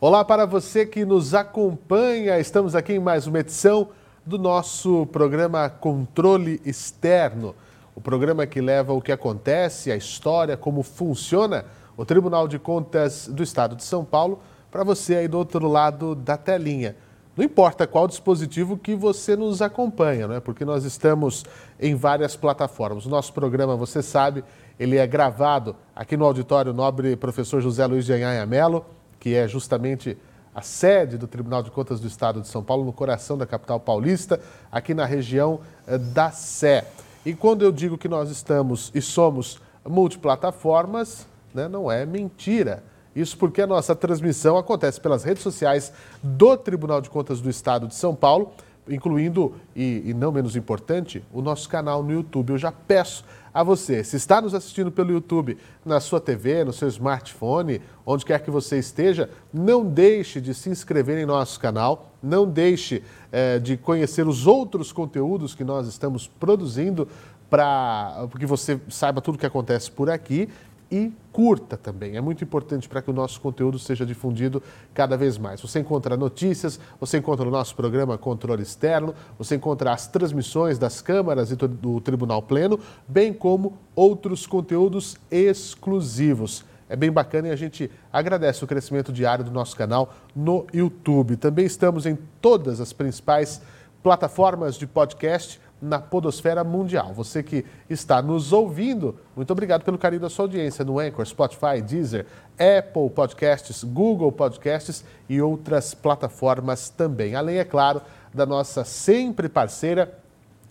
Olá para você que nos acompanha. Estamos aqui em mais uma edição do nosso programa Controle Externo. O programa que leva o que acontece, a história, como funciona o Tribunal de Contas do Estado de São Paulo para você aí do outro lado da telinha. Não importa qual dispositivo que você nos acompanha, é? porque nós estamos em várias plataformas. O nosso programa, você sabe, ele é gravado aqui no auditório Nobre Professor José Luiz de Anhanha Melo que é justamente a sede do Tribunal de Contas do Estado de São Paulo, no coração da capital paulista, aqui na região eh, da Sé. E quando eu digo que nós estamos e somos multiplataformas, né, não é mentira. Isso porque a nossa transmissão acontece pelas redes sociais do Tribunal de Contas do Estado de São Paulo, incluindo, e, e não menos importante, o nosso canal no YouTube. Eu já peço a você. Se está nos assistindo pelo YouTube, na sua TV, no seu smartphone, onde quer que você esteja, não deixe de se inscrever em nosso canal, não deixe é, de conhecer os outros conteúdos que nós estamos produzindo para que você saiba tudo o que acontece por aqui e curta também. É muito importante para que o nosso conteúdo seja difundido cada vez mais. Você encontra notícias, você encontra o nosso programa Controle Externo, você encontra as transmissões das câmaras e do Tribunal Pleno, bem como outros conteúdos exclusivos. É bem bacana e a gente agradece o crescimento diário do nosso canal no YouTube. Também estamos em todas as principais plataformas de podcast na podosfera mundial. Você que está nos ouvindo, muito obrigado pelo carinho da sua audiência no Anchor, Spotify, Deezer, Apple Podcasts, Google Podcasts e outras plataformas também. Além, é claro, da nossa sempre parceira,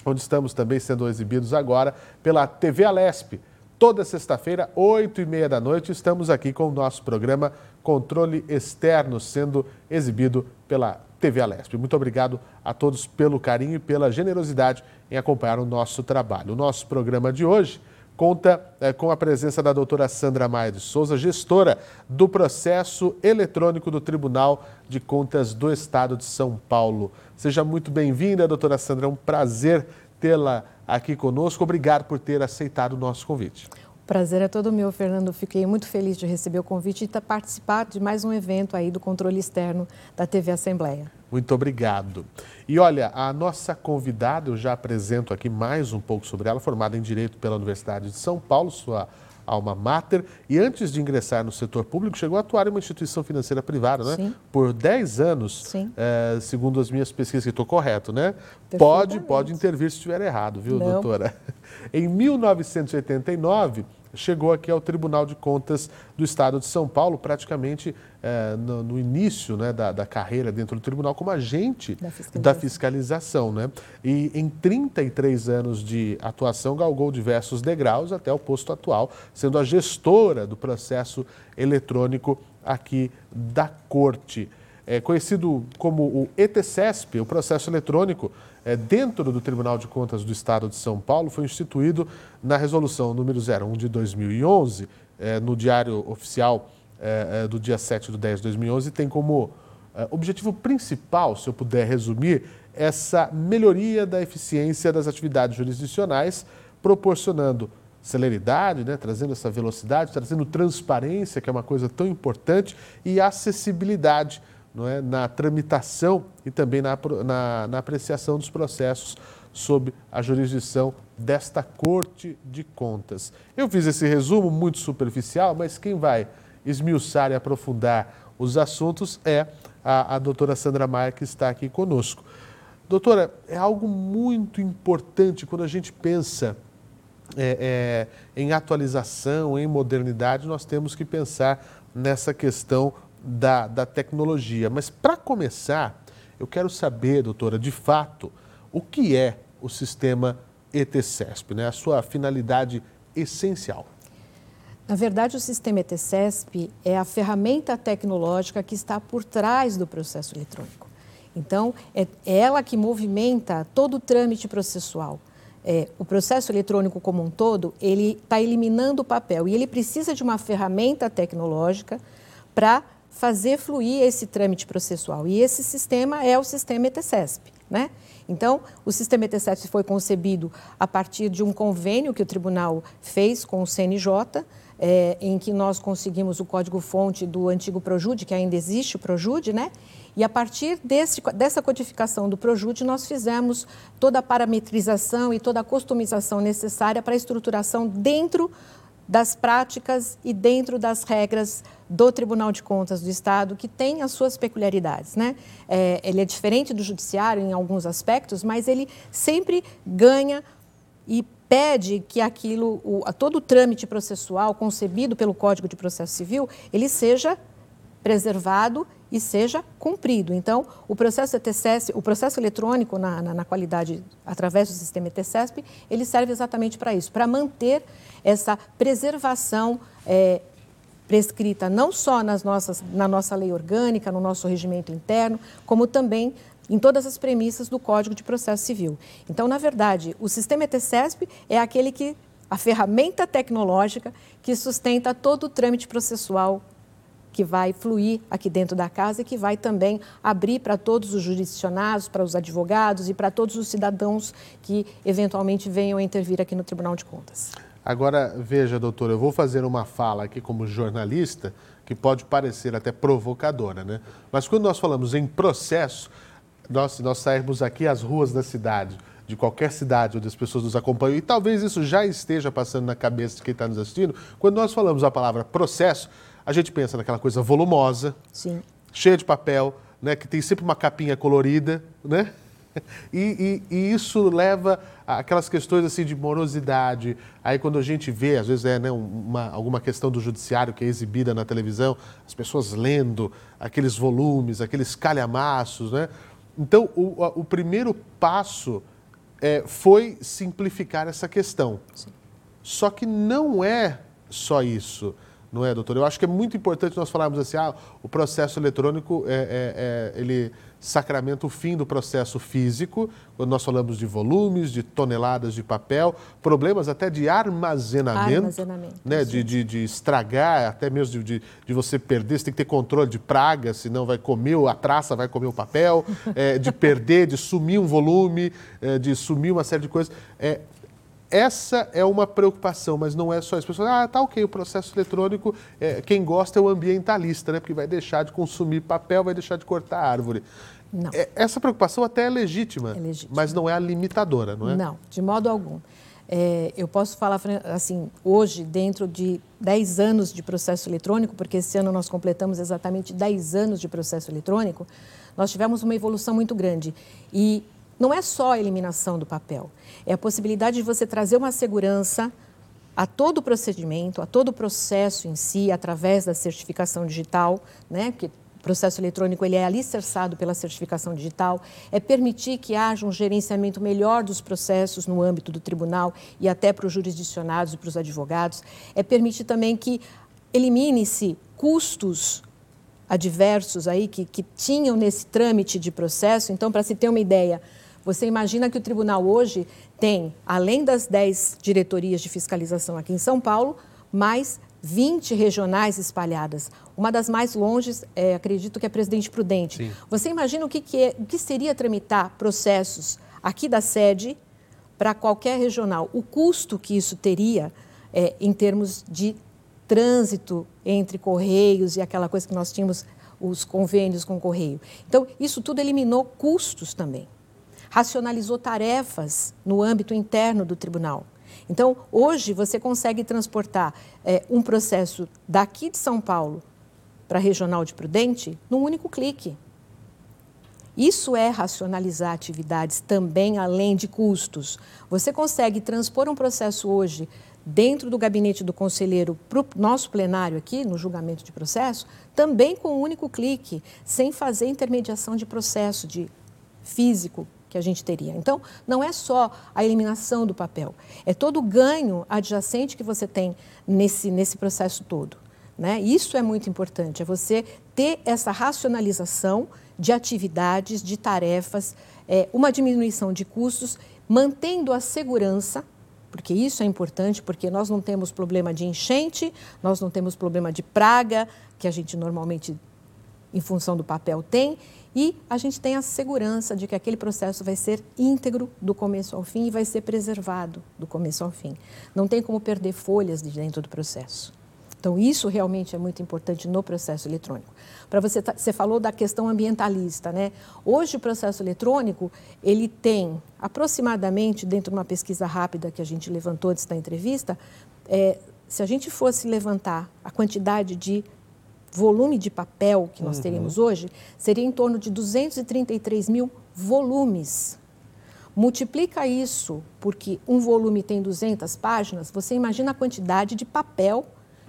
onde estamos também sendo exibidos agora pela TV Alesp. Toda sexta-feira, oito e meia da noite, estamos aqui com o nosso programa Controle Externo, sendo exibido pela TV Alesp. Muito obrigado a todos pelo carinho e pela generosidade em acompanhar o nosso trabalho. O nosso programa de hoje conta é, com a presença da doutora Sandra Maia de Souza, gestora do processo eletrônico do Tribunal de Contas do Estado de São Paulo. Seja muito bem-vinda, doutora Sandra. É um prazer tê-la aqui conosco. Obrigado por ter aceitado o nosso convite. Prazer é todo meu, Fernando. Fiquei muito feliz de receber o convite e participar de mais um evento aí do controle externo da TV Assembleia. Muito obrigado. E olha, a nossa convidada, eu já apresento aqui mais um pouco sobre ela, formada em Direito pela Universidade de São Paulo, sua alma mater, e antes de ingressar no setor público, chegou a atuar em uma instituição financeira privada, né? Sim. Por 10 anos. É, segundo as minhas pesquisas, que estou correto, né? Pode, pode intervir se estiver errado, viu, Não. doutora? Em 1989, chegou aqui ao Tribunal de Contas do Estado de São Paulo, praticamente é, no, no, início né, da, da, carreira dentro do tribunal, como agente da fiscalização. Da fiscalização né? E em 33 anos de atuação, galgou diversos degraus até o posto atual, sendo a gestora do processo eletrônico aqui da Corte. É conhecido como o ETCESP, o processo eletrônico, é, dentro do Tribunal de Contas do Estado de São Paulo foi instituído na resolução número 01 de 2011, é, no Diário Oficial é, é, do dia 7 de 10 de 2011, tem como é, objetivo principal, se eu puder resumir, essa melhoria da eficiência das atividades jurisdicionais, proporcionando celeridade, né, trazendo essa velocidade, trazendo transparência, que é uma coisa tão importante, e acessibilidade não é, na tramitação e também na, na, na apreciação dos processos sob a jurisdição desta Corte de Contas. Eu fiz esse resumo muito superficial, mas quem vai esmiuçar e aprofundar os assuntos é a, a doutora Sandra Maia, que está aqui conosco. Doutora, é algo muito importante quando a gente pensa é, é, em atualização, em modernidade, nós temos que pensar nessa questão da, da tecnologia. Mas, para começar, eu quero saber, doutora, de fato, o que é o sistema ETCESP, né? a sua finalidade essencial. Na verdade, o sistema ETCESP é a ferramenta tecnológica que está por trás do processo eletrônico. Então, é, ela que movimenta todo o trâmite processual. É, o processo eletrônico como um todo, ele está eliminando o papel e ele precisa de uma ferramenta tecnológica para fazer fluir esse trâmite processual. E esse sistema é o sistema ETCESP. Né? Então, o sistema ET7 foi concebido a partir de um convênio que o tribunal fez com o CNJ, é, em que nós conseguimos o código-fonte do antigo Projude, que ainda existe o Projude, né? E a partir desse, dessa codificação do Projude, nós fizemos toda a parametrização e toda a customização necessária para a estruturação dentro das práticas e dentro das regras do Tribunal de Contas do Estado, que tem as suas peculiaridades. Né? É, ele é diferente do judiciário em alguns aspectos, mas ele sempre ganha e pede que aquilo, o, todo o trâmite processual concebido pelo Código de Processo Civil, ele seja preservado e seja cumprido. Então, o processo ETCESP, o processo eletrônico na, na, na qualidade através do sistema ETCESP, ele serve exatamente para isso, para manter essa preservação é, prescrita não só nas nossas, na nossa lei orgânica, no nosso regimento interno, como também em todas as premissas do Código de Processo Civil. Então, na verdade, o sistema ETCESP é aquele que a ferramenta tecnológica que sustenta todo o trâmite processual que vai fluir aqui dentro da casa e que vai também abrir para todos os jurisdicionados, para os advogados e para todos os cidadãos que eventualmente venham a intervir aqui no Tribunal de Contas. Agora, veja, doutor, eu vou fazer uma fala aqui como jornalista que pode parecer até provocadora, né? Mas quando nós falamos em processo, nós, nós sairmos aqui às ruas da cidade, de qualquer cidade onde as pessoas nos acompanham, e talvez isso já esteja passando na cabeça de quem está nos assistindo, quando nós falamos a palavra processo, a gente pensa naquela coisa volumosa, Sim. cheia de papel, né, que tem sempre uma capinha colorida, né? E, e, e, isso leva aquelas questões assim de morosidade. Aí quando a gente vê, às vezes é né, uma, alguma questão do judiciário que é exibida na televisão, as pessoas lendo aqueles volumes, aqueles calhamaços, né? Então o, o primeiro passo é, foi simplificar essa questão. Sim. Só que não é só isso não é, doutor? Eu acho que é muito importante nós falarmos assim, ah, o processo eletrônico, é, é, é, ele sacramenta o fim do processo físico, quando nós falamos de volumes, de toneladas de papel, problemas até de armazenamento, armazenamento né, de, de, de, estragar, até mesmo de, de, você perder, você tem que ter controle de praga, senão vai comer, a traça vai comer o papel, é, de perder, de sumir um volume, é, de sumir uma série de coisas. É, essa é uma preocupação, mas não é só isso. Pessoas, ah, tá ok, o processo eletrônico, é, quem gosta é o ambientalista, né? Porque vai deixar de consumir papel, vai deixar de cortar árvore. Não. É, essa preocupação até é legítima, é legítima, mas não é a limitadora, não é? Não, de modo algum. É, eu posso falar assim, hoje, dentro de 10 anos de processo eletrônico, porque esse ano nós completamos exatamente 10 anos de processo eletrônico, nós tivemos uma evolução muito grande. E não é só a eliminação do papel, é a possibilidade de você trazer uma segurança a todo o procedimento, a todo o processo em si, através da certificação digital, né? que o processo eletrônico ele é alicerçado pela certificação digital, é permitir que haja um gerenciamento melhor dos processos no âmbito do tribunal e até para os jurisdicionados e para os advogados, é permitir também que elimine-se custos adversos aí que, que tinham nesse trâmite de processo. Então, para se ter uma ideia, você imagina que o tribunal hoje tem, além das 10 diretorias de fiscalização aqui em São Paulo, mais 20 regionais espalhadas. Uma das mais longes, é, acredito que é Presidente Prudente. Sim. Você imagina o que, que, é, o que seria tramitar processos aqui da sede para qualquer regional? O custo que isso teria é, em termos de trânsito entre correios e aquela coisa que nós tínhamos, os convênios com o correio. Então, isso tudo eliminou custos também racionalizou tarefas no âmbito interno do tribunal. Então, hoje, você consegue transportar é, um processo daqui de São Paulo para a Regional de Prudente num único clique. Isso é racionalizar atividades também além de custos. Você consegue transpor um processo hoje dentro do gabinete do conselheiro para o nosso plenário aqui, no julgamento de processo, também com um único clique, sem fazer intermediação de processo de físico que a gente teria. Então, não é só a eliminação do papel, é todo o ganho adjacente que você tem nesse, nesse processo todo. Né? Isso é muito importante, é você ter essa racionalização de atividades, de tarefas, é, uma diminuição de custos, mantendo a segurança, porque isso é importante, porque nós não temos problema de enchente, nós não temos problema de praga, que a gente normalmente em função do papel tem e a gente tem a segurança de que aquele processo vai ser íntegro do começo ao fim e vai ser preservado do começo ao fim. Não tem como perder folhas de dentro do processo. Então, isso realmente é muito importante no processo eletrônico. Para você, você falou da questão ambientalista, né? Hoje o processo eletrônico ele tem aproximadamente, dentro de uma pesquisa rápida que a gente levantou antes da entrevista, é, se a gente fosse levantar a quantidade de volume de papel que nós uhum. teríamos hoje, seria em torno de 233 mil volumes. Multiplica isso porque um volume tem 200 páginas, você imagina a quantidade de papel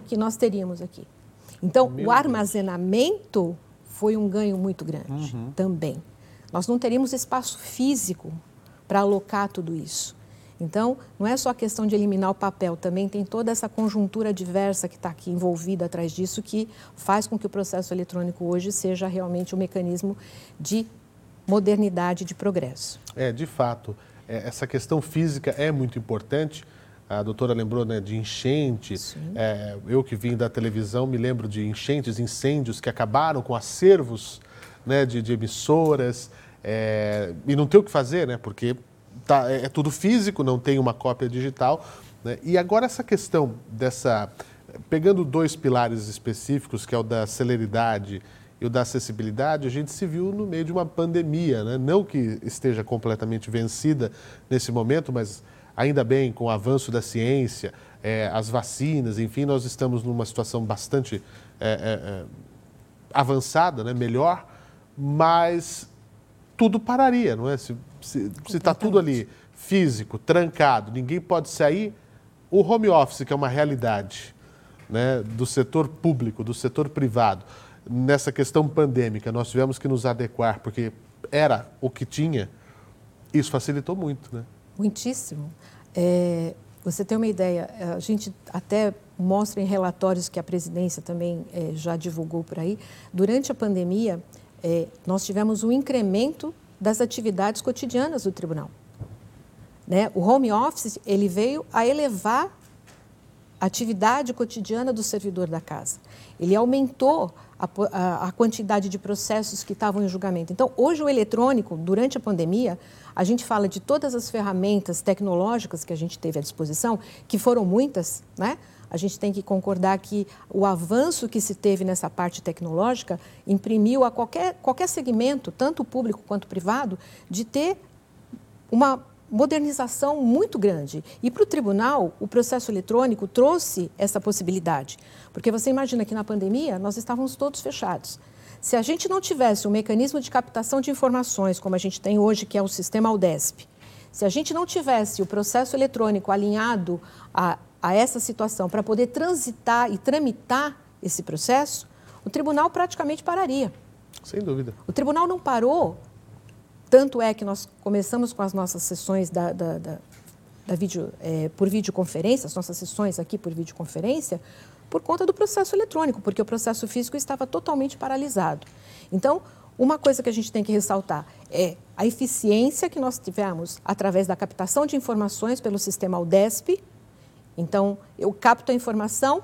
que nós teríamos aqui. Então, Meu o armazenamento Deus. foi um ganho muito grande uhum. também. Nós não teríamos espaço físico para alocar tudo isso. Então, não é só a questão de eliminar o papel, também tem toda essa conjuntura diversa que está aqui envolvida atrás disso, que faz com que o processo eletrônico hoje seja realmente um mecanismo de modernidade, de progresso. É, de fato. É, essa questão física é muito importante. A doutora lembrou né, de enchente. É, eu que vim da televisão me lembro de enchentes, incêndios que acabaram com acervos né, de, de emissoras. É, e não tem o que fazer, né? Porque tá, é, é tudo físico, não tem uma cópia digital. Né? E agora essa questão dessa. Pegando dois pilares específicos, que é o da celeridade e o da acessibilidade, a gente se viu no meio de uma pandemia, né? não que esteja completamente vencida nesse momento, mas ainda bem com o avanço da ciência, é, as vacinas, enfim, nós estamos numa situação bastante é, é, é avançada, né? melhor, mas tudo pararia, não é? Se está tudo ali físico, trancado, ninguém pode sair, o home office, que é uma realidade né, do setor público, do setor privado, nessa questão pandêmica, nós tivemos que nos adequar, porque era o que tinha, isso facilitou muito, né? Muitíssimo. É, você tem uma ideia, a gente até mostra em relatórios que a presidência também é, já divulgou por aí, durante a pandemia, é, nós tivemos um incremento das atividades cotidianas do tribunal. Né? O home office ele veio a elevar a atividade cotidiana do servidor da casa. Ele aumentou a, a, a, quantidade de processos que estavam em julgamento. Então, hoje o eletrônico, durante a pandemia, a gente fala de todas as ferramentas tecnológicas que a gente teve à disposição, que foram muitas, né? A gente tem que concordar que o avanço que se teve nessa parte tecnológica imprimiu a qualquer, qualquer segmento, tanto público quanto privado, de ter uma modernização muito grande. E para o tribunal, o processo eletrônico trouxe essa possibilidade. Porque você imagina que na pandemia nós estávamos todos fechados. Se a gente não tivesse um mecanismo de captação de informações, como a gente tem hoje, que é o sistema UDESP, se a gente não tivesse o processo eletrônico alinhado a a essa situação para poder transitar e tramitar esse processo, o tribunal praticamente pararia. Sem dúvida. O tribunal não parou, tanto é que nós começamos com as nossas sessões da, da, da, da vídeo, é, por videoconferência, as nossas sessões aqui por videoconferência, por conta do processo eletrônico, porque o processo físico estava totalmente paralisado. Então, uma coisa que a gente tem que ressaltar é a eficiência que nós tivemos através da captação de informações pelo sistema UDESP, então, eu capto a informação.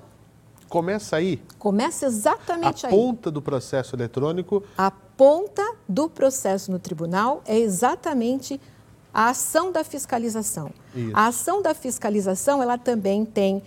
Começa aí? Começa exatamente a aí. A ponta do processo eletrônico. A ponta do processo no tribunal é exatamente a ação da fiscalização. Isso. A ação da fiscalização, ela também tem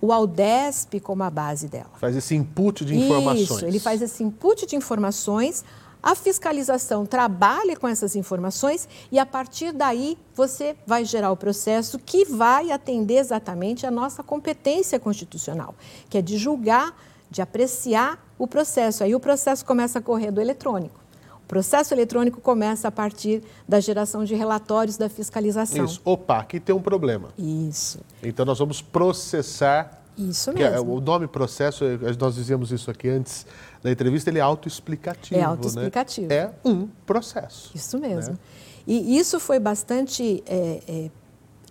o Aldesp como a base dela. Faz esse input de informações. Isso, ele faz esse input de informações a fiscalização trabalha com essas informações e, a partir daí, você vai gerar o processo que vai atender exatamente a nossa competência constitucional, que é de julgar, de apreciar o processo. Aí o processo começa a correr do eletrônico. O processo eletrônico começa a partir da geração de relatórios da fiscalização. Isso. Opa, aqui tem um problema. Isso. Então nós vamos processar. Isso mesmo. É, o nome processo, nós dizíamos isso aqui antes da entrevista, ele é autoexplicativo. É autoexplicativo. Né? É um processo. Isso mesmo. Né? E isso foi bastante é, é,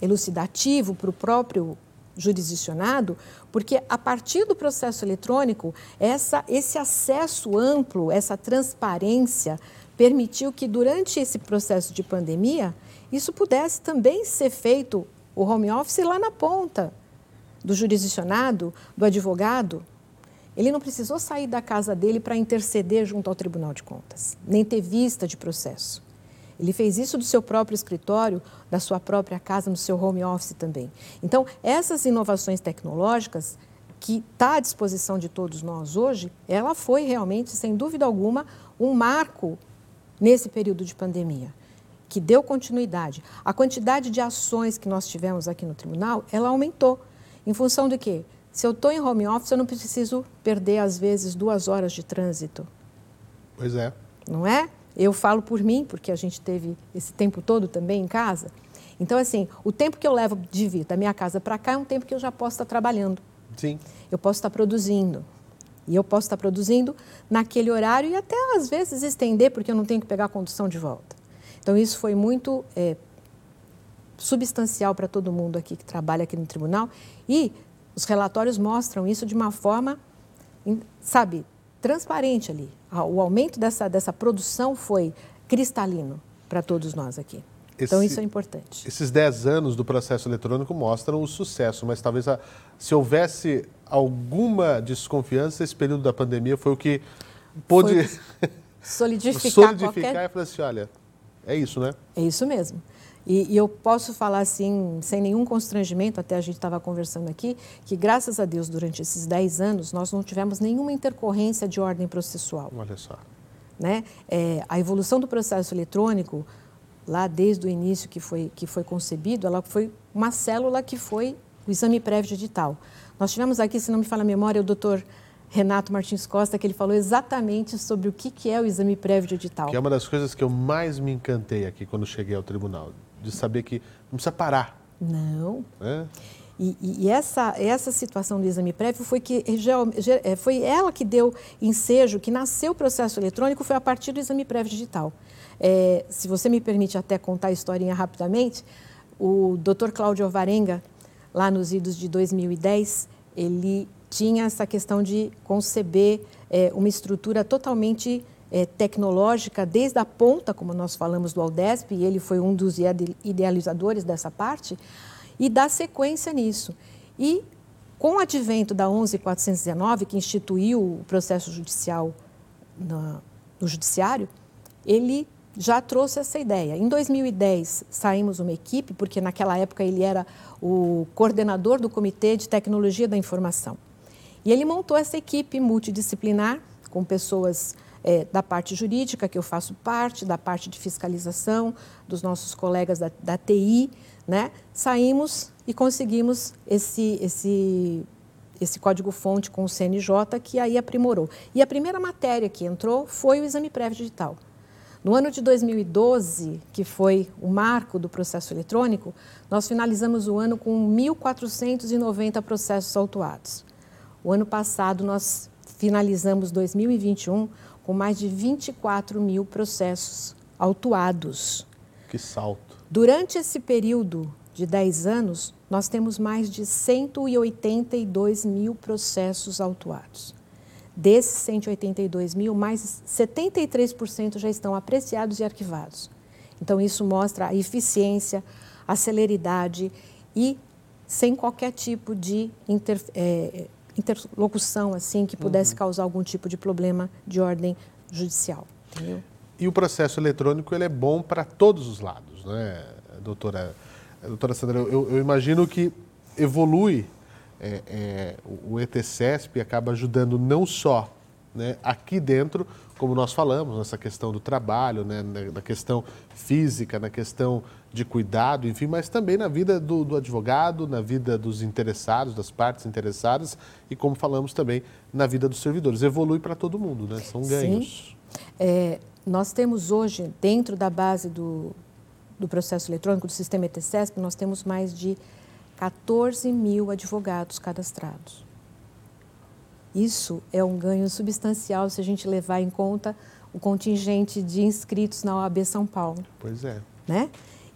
elucidativo para o próprio jurisdicionado, porque a partir do processo eletrônico, essa, esse acesso amplo, essa transparência, permitiu que durante esse processo de pandemia, isso pudesse também ser feito, o home office lá na ponta do jurisdicionado, do advogado, Ele não precisou sair da casa dele para interceder junto ao Tribunal de Contas, nem ter vista de processo. Ele fez isso do seu próprio escritório, da sua própria casa, no seu home office também. Então, essas inovações tecnológicas que está à disposição de todos nós hoje, ela foi realmente, sem dúvida alguma, um marco nesse período de pandemia, que deu continuidade. A quantidade de ações que nós tivemos aqui no tribunal, ela aumentou. Em função de quê? Se eu estou em home office, eu não preciso perder, às vezes, duas horas de trânsito. Pois é. Não é? Eu falo por mim, porque a gente teve esse tempo todo também em casa. Então, assim, o tempo que eu levo de vir da minha casa para cá é um tempo que eu já posso estar trabalhando. Sim. Eu posso estar produzindo. E eu posso estar produzindo naquele horário e até, às vezes, estender, porque eu não tenho que pegar a condução de volta. Então, isso foi muito é, substancial para todo mundo aqui que trabalha aqui no tribunal. E os relatórios mostram isso de uma forma, sabe, transparente ali. O aumento dessa, dessa produção foi cristalino para todos nós aqui. Esse, então, isso é importante. Esses 10 anos do processo eletrônico mostram o sucesso, mas talvez a, se houvesse alguma desconfiança, esse período da pandemia foi o que pôde solidificar, solidificar qualquer... e falar assim, olha, é isso, né? É isso mesmo. E, e, eu posso falar assim, sem nenhum constrangimento, até a gente estava conversando aqui, que graças a Deus, durante esses 10 anos, nós não tivemos nenhuma intercorrência de ordem processual. Olha só. Né? É, a evolução do processo eletrônico, lá desde o início que foi, que foi concebido, ela foi uma célula que foi o exame prévio digital. Nós tivemos aqui, se não me falha a memória, o doutor Renato Martins Costa, que ele falou exatamente sobre o que, que é o exame prévio digital. Que é uma das coisas que eu mais me encantei aqui quando cheguei ao tribunal de saber que não precisa parar. Não. É? E, e, essa, essa situação do exame prévio foi, que, é, foi ela que deu ensejo, que nasceu o processo eletrônico, foi a partir do exame prévio digital. É, se você me permite até contar a historinha rapidamente, o Dr. Cláudio Alvarenga, lá nos idos de 2010, ele tinha essa questão de conceber é, uma estrutura totalmente é, tecnológica desde a ponta, como nós falamos do Aldesp, e ele foi um dos idealizadores dessa parte, e dar sequência nisso. E com o advento da 11419, que instituiu o processo judicial no, no judiciário, ele já trouxe essa ideia. Em 2010, saímos uma equipe, porque naquela época ele era o coordenador do Comitê de Tecnologia da Informação. E ele montou essa equipe multidisciplinar, com pessoas é, da parte jurídica, que eu faço parte, da parte de fiscalização, dos nossos colegas da, da TI, né? saímos e conseguimos esse, esse, esse código-fonte com o CNJ, que aí aprimorou. E a primeira matéria que entrou foi o exame prévio digital. No ano de 2012, que foi o marco do processo eletrônico, nós finalizamos o ano com 1.490 processos autuados. O ano passado, nós finalizamos 2021 com mais de 24 mil processos autuados. Que salto! Durante esse período de 10 anos, nós temos mais de 182 mil processos autuados. Desses 182 mil, mais 73% já estão apreciados e arquivados. Então, isso mostra a eficiência, a celeridade e sem qualquer tipo de inter, é, interlocução assim que pudesse uhum. causar algum tipo de problema de ordem judicial. Entendeu? E o processo eletrônico ele é bom para todos os lados, né, doutora? Doutora Sandra, eu, eu imagino que evolui é, é, o ETCESP acaba ajudando não só né, aqui dentro, como nós falamos, nessa questão do trabalho, né, na questão física, na questão de cuidado, enfim, mas também na vida do, do, advogado, na vida dos interessados, das partes interessadas e, como falamos também, na vida dos servidores. Evolui para todo mundo, né? São ganhos. É, nós temos hoje, dentro da base do, do processo eletrônico, do sistema ETCESP, nós temos mais de 14 mil advogados cadastrados. Isso é um ganho substancial se a gente levar em conta o contingente de inscritos na OAB São Paulo. Pois é. Né?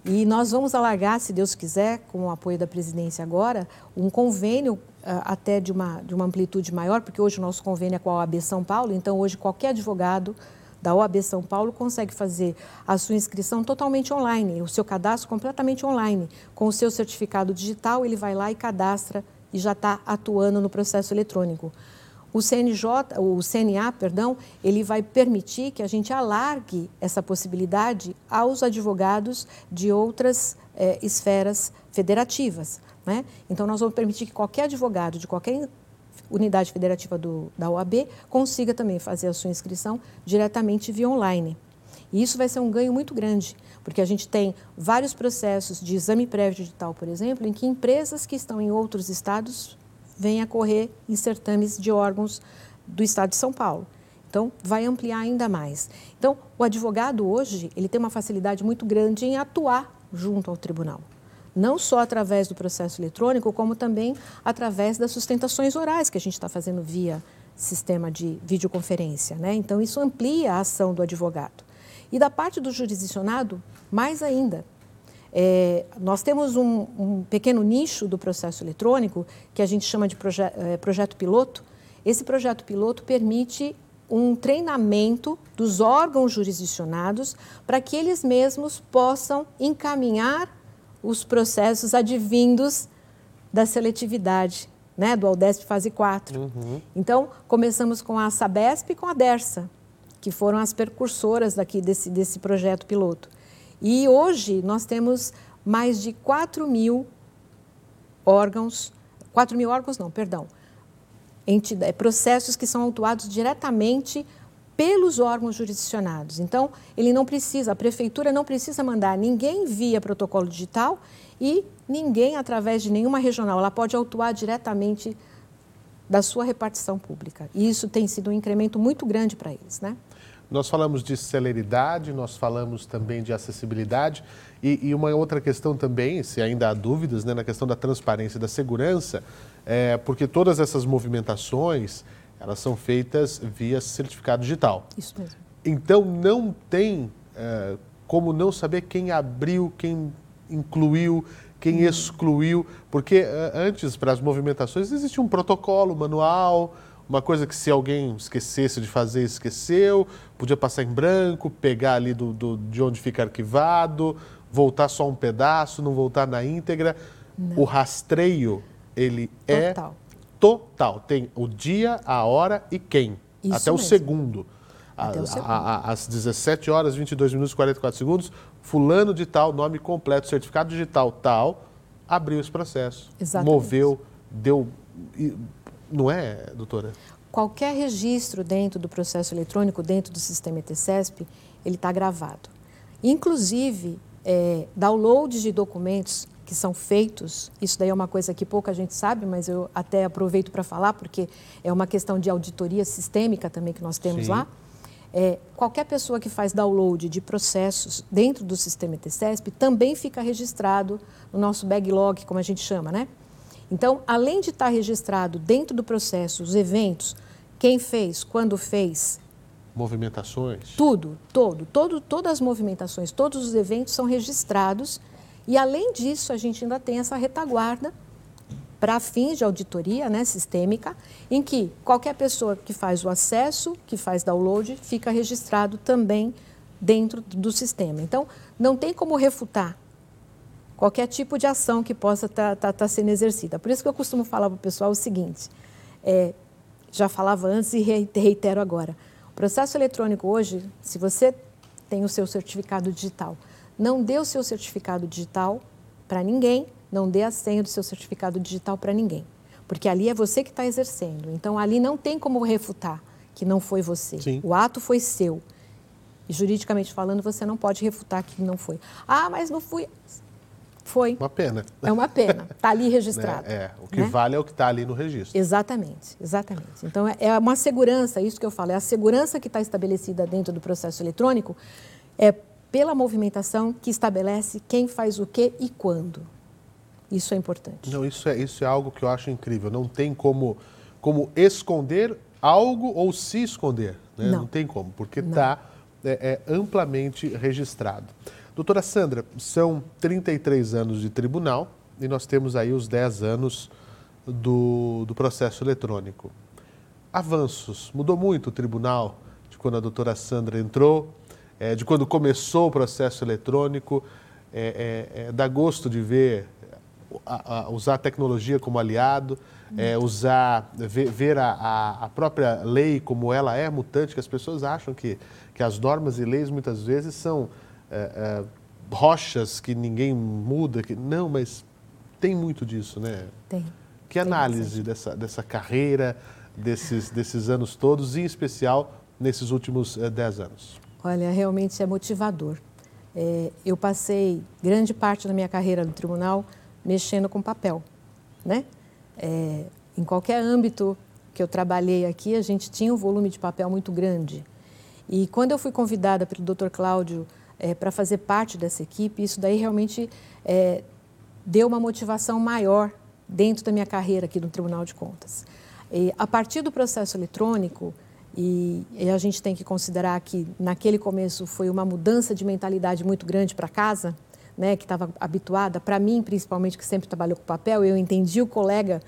E nós vamos alargar, se Deus quiser, com o apoio da presidência agora, um convênio uh, até de uma, de uma amplitude maior, porque hoje o nosso convênio é com a OAB São Paulo, então hoje qualquer advogado da OAB São Paulo consegue fazer a sua inscrição totalmente online, o seu cadastro completamente online. Com o seu certificado digital, ele vai lá e cadastra e já está atuando no processo eletrônico. O CNJ, o CNA, perdão, ele vai permitir que a gente alargue essa possibilidade aos advogados de outras eh, esferas federativas. Né? Então, nós vamos permitir que qualquer advogado de qualquer unidade federativa do, da OAB consiga também fazer a sua inscrição diretamente via online. E isso vai ser um ganho muito grande, porque a gente tem vários processos de exame prévio digital, por exemplo, em que empresas que estão em outros estados vêm a correr em certames de órgãos do estado de São Paulo. Então, vai ampliar ainda mais. Então, o advogado hoje, ele tem uma facilidade muito grande em atuar junto ao tribunal não só através do processo eletrônico, como também através das sustentações orais que a gente está fazendo via sistema de videoconferência. Né? Então, isso amplia a ação do advogado. E da parte do jurisdicionado, mais ainda. É, nós temos um, um, pequeno nicho do processo eletrônico que a gente chama de proje é, projeto piloto. Esse projeto piloto permite um treinamento dos órgãos jurisdicionados para que eles mesmos possam encaminhar os processos advindos da seletividade, né, do Aldesp fase 4. Uhum. Então, começamos com a Sabesp e com a Dersa, que foram as percursoras daqui desse, desse projeto piloto. E hoje nós temos mais de 4 mil órgãos, 4 mil órgãos não, perdão, processos que são autuados diretamente pelos órgãos jurisdicionados. Então, ele não precisa, a prefeitura não precisa mandar ninguém via protocolo digital e ninguém através de nenhuma regional. Ela pode autuar diretamente da sua repartição pública. E isso tem sido um incremento muito grande para eles, né? Nós falamos de celeridade, nós falamos também de acessibilidade e, e, uma outra questão também, se ainda há dúvidas, né, na questão da transparência e da segurança, é, porque todas essas movimentações, elas são feitas via certificado digital. Isso mesmo. Então não tem é, como não saber quem abriu, quem incluiu, quem hum. excluiu, porque é, antes para as movimentações existia um protocolo, manual, uma coisa que se alguém esquecesse de fazer, esqueceu, podia passar em branco, pegar ali do, do de onde fica arquivado, voltar só um pedaço, não voltar na íntegra. Não. O rastreio, ele é Total. é total. Tem o dia, a hora e quem. Isso até, o segundo. Até a, o segundo. A, às 17 horas, 22 minutos e 44 segundos, fulano de tal, nome completo, certificado digital tal, abriu esse processo. Exatamente. Moveu, deu... Não é, doutora? Qualquer registro dentro do processo eletrônico, dentro do sistema ETCESP, ele está gravado. Inclusive, é, downloads de documentos que são feitos, isso daí é uma coisa que pouca gente sabe, mas eu até aproveito para falar, porque é uma questão de auditoria sistêmica também que nós temos Sim. lá. É, qualquer pessoa que faz download de processos dentro do sistema ETCESP também fica registrado no nosso backlog, como a gente chama, né? Então, além de estar registrado dentro do processo os eventos, quem fez, quando fez, movimentações, tudo, todo, todo, todas as movimentações, todos os eventos são registrados. E, além disso, a gente ainda tem essa retaguarda para fins de auditoria né, sistêmica, em que qualquer pessoa que faz o acesso, que faz download, fica registrado também dentro do sistema. Então, não tem como refutar qualquer tipo de ação que possa estar tá, tá, tá sendo exercida. Por isso que eu costumo falar para o pessoal o seguinte, é, já falava antes e reitero agora. O processo eletrônico hoje, se você tem o seu certificado digital, não dê o seu certificado digital para ninguém, não dê a senha do seu certificado digital para ninguém. Porque ali é você que está exercendo. Então, ali não tem como refutar que não foi você. Sim. O ato foi seu. E, juridicamente falando, você não pode refutar que não foi. Ah, mas não fui. Foi. Uma pena. É uma pena. Está ali registrado. É, é, o que né? vale é o que está ali no registro. Exatamente, exatamente. Então, é, é uma segurança, isso que eu falo, é a segurança que está estabelecida dentro do processo eletrônico é pela movimentação que estabelece quem faz o que e quando. Isso é importante. Não, isso é, isso é algo que eu acho incrível. Não tem como, como esconder algo ou se esconder. Né? Não. Não tem como, porque está é, é, amplamente registrado. Doutora Sandra, são 33 anos de tribunal e nós temos aí os 10 anos do, do processo eletrônico. Avanços. Mudou muito o tribunal de quando a doutora Sandra entrou é, de quando começou o processo eletrônico. É, é, é, dá gosto de ver a, a usar a tecnologia como aliado, é, usar, ver, ver a, a, própria lei como ela é mutante, que as pessoas acham que, que as normas e leis muitas vezes são é, é, rochas que ninguém muda. Que, não, mas tem muito disso, né? Tem. Que análise dessa, dessa carreira, desses, desses anos todos, e em especial nesses últimos é, dez anos? Olha, realmente é motivador. É, eu passei grande parte da minha carreira no tribunal mexendo com papel, né? É, em qualquer âmbito que eu trabalhei aqui, a gente tinha um volume de papel muito grande. E quando eu fui convidada pelo Dr. Cláudio é, para fazer parte dessa equipe, isso daí realmente é, deu uma motivação maior dentro da minha carreira aqui no Tribunal de Contas. E, a partir do processo eletrônico, e, e, a gente tem que considerar que naquele começo foi uma mudança de mentalidade muito grande para casa, né, que estava habituada, para mim principalmente, que sempre trabalhou com papel, eu entendi o colega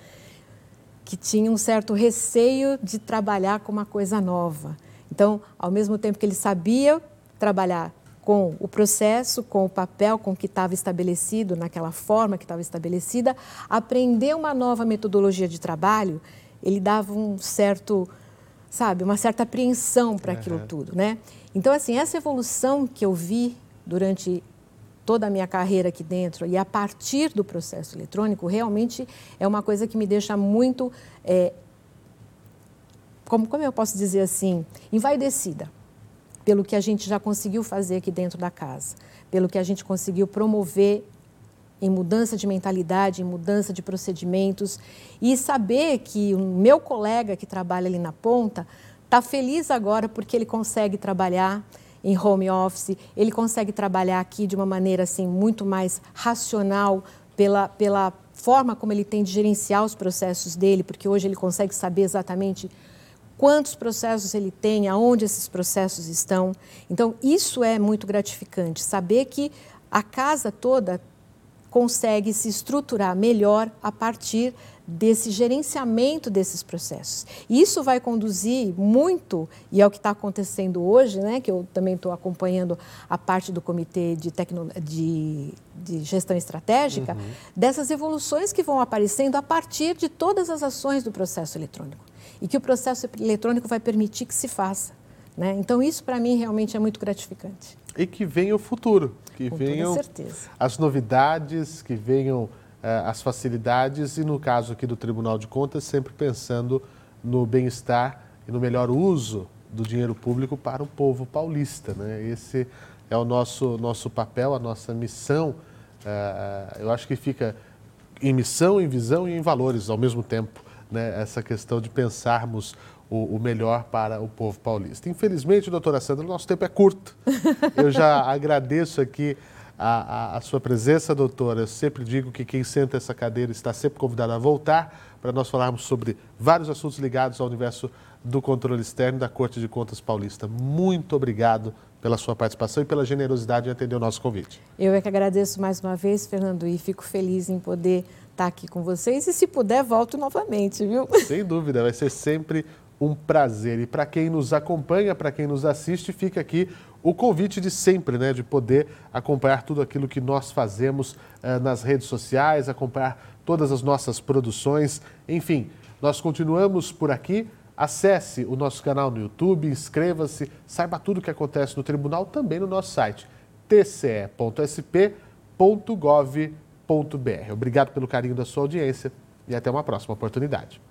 que tinha um certo receio de trabalhar com uma coisa nova. Então, ao mesmo tempo que ele sabia trabalhar com o processo, com o papel com que estava estabelecido, naquela forma que estava estabelecida, aprender uma nova metodologia de trabalho, ele dava um certo, sabe, uma certa apreensão para aquilo uhum. tudo, né? Então, assim, essa evolução que eu vi durante toda a minha carreira aqui dentro e a partir do processo eletrônico, realmente é uma coisa que me deixa muito, é, como, como eu posso dizer assim, envaidecida pelo que a gente já conseguiu fazer aqui dentro da casa, pelo que a gente conseguiu promover em mudança de mentalidade, em mudança de procedimentos. E saber que o meu colega que trabalha ali na ponta está feliz agora porque ele consegue trabalhar em home office, ele consegue trabalhar aqui de uma maneira assim muito mais racional pela, pela forma como ele tem de gerenciar os processos dele, porque hoje ele consegue saber exatamente quantos processos ele tem, aonde esses processos estão. Então, isso é muito gratificante, saber que a casa toda consegue se estruturar melhor a partir desse gerenciamento desses processos. Isso vai conduzir muito, e é o que está acontecendo hoje, né, que eu também estou acompanhando a parte do Comitê de, Tecno... de, de Gestão Estratégica, uhum. dessas evoluções que vão aparecendo a partir de todas as ações do processo eletrônico. E que o processo eletrônico vai permitir que se faça. Né? Então, isso para mim realmente é muito gratificante. E que venha o futuro, que Com venham as novidades, que venham uh, as facilidades e, no caso aqui do Tribunal de Contas, sempre pensando no bem-estar e no melhor uso do dinheiro público para o povo paulista. Né? Esse é o nosso, nosso papel, a nossa missão. Uh, eu acho que fica em missão, em visão e em valores ao mesmo tempo, né? essa questão de pensarmos o, o, melhor para o povo paulista. Infelizmente, doutora Sandra, o nosso tempo é curto. Eu já agradeço aqui a, a, a, sua presença, doutora. Eu sempre digo que quem senta essa cadeira está sempre convidado a voltar para nós falarmos sobre vários assuntos ligados ao universo do controle externo da Corte de Contas Paulista. Muito obrigado pela sua participação e pela generosidade em atender o nosso convite. Eu é que agradeço mais uma vez, Fernando, e fico feliz em poder estar aqui com vocês e, se puder, volto novamente, viu? Sem dúvida, vai ser sempre um prazer. E para quem nos acompanha, para quem nos assiste, fica aqui o convite de sempre, né, de poder acompanhar tudo aquilo que nós fazemos eh, nas redes sociais, acompanhar todas as nossas produções. Enfim, nós continuamos por aqui. Acesse o nosso canal no YouTube, inscreva-se, saiba tudo o que acontece no tribunal também no nosso site tce.sp.gov.br. Obrigado pelo carinho da sua audiência e até uma próxima oportunidade.